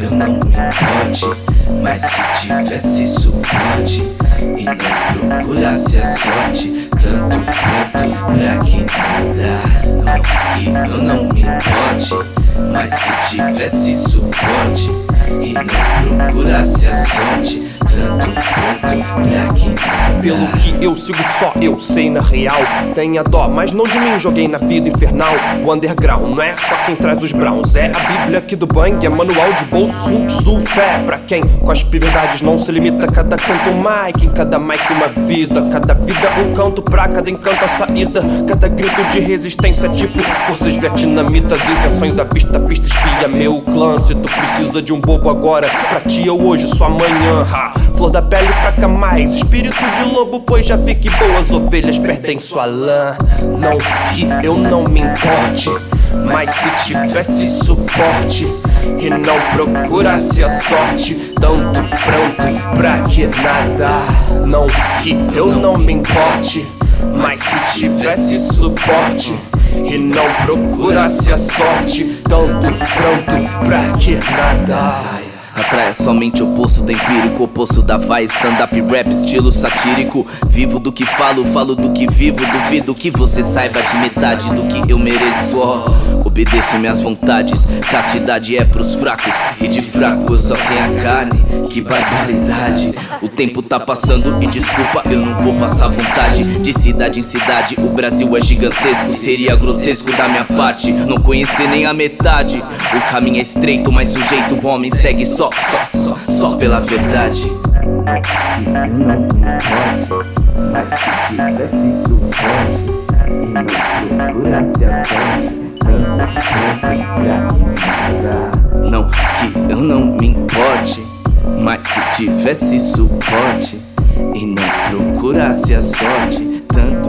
eu não me importe. Mas se tivesse suporte e não procurasse a sorte, tanto quanto pra que nada, que eu não me importe. Mas se tivesse suporte e não procurasse a sorte, Pelo que eu sigo só, eu sei na real. Tenha dó, mas não de mim, joguei na vida infernal. O underground não é só quem traz os browns, é a bíblia aqui do bang, é manual de bolso, Sun Tzu, fé. Pra quem cospe verdades não se limita, cada canto um mic, em cada mic uma vida. Cada vida um canto pra cada encanto a saída. Cada grito de resistência, tipo forças vietnamitas, intenções à vista, pista espia meu clã. Se tu precisa de um bobo agora, pra ti eu hoje, só amanhã. Ha. Flor da pele fraca mais, espírito de lobo, pois já vi que boas ovelhas perdem sua lã. Não que eu não me importe, mas se tivesse suporte e não procurasse a sorte, tanto pronto pra que nada. Não que eu não me importe, mas se tivesse suporte e não procurasse a sorte, tanto pronto pra que nada. Atrai somente o poço do empírico, o poço da vai, stand-up rap, estilo satírico. Vivo do que falo, falo do que vivo. Duvido que você saiba de metade do que eu mereço. Oh, obedeço minhas vontades, castidade é pros fracos. E de fraco eu só tenho a carne, que barbaridade. O tempo tá passando e desculpa, eu não vou passar vontade. De cidade em cidade, o Brasil é gigantesco. Seria grotesco da minha parte não conhecer nem a metade. O caminho é estreito, mas sujeito, o homem segue só só, só, só, pela verdade. Eu não mas se tivesse suporte e não procurasse a sorte, tanto tempo Não que eu não me importe, mas se tivesse suporte e não procurasse a sorte, tanto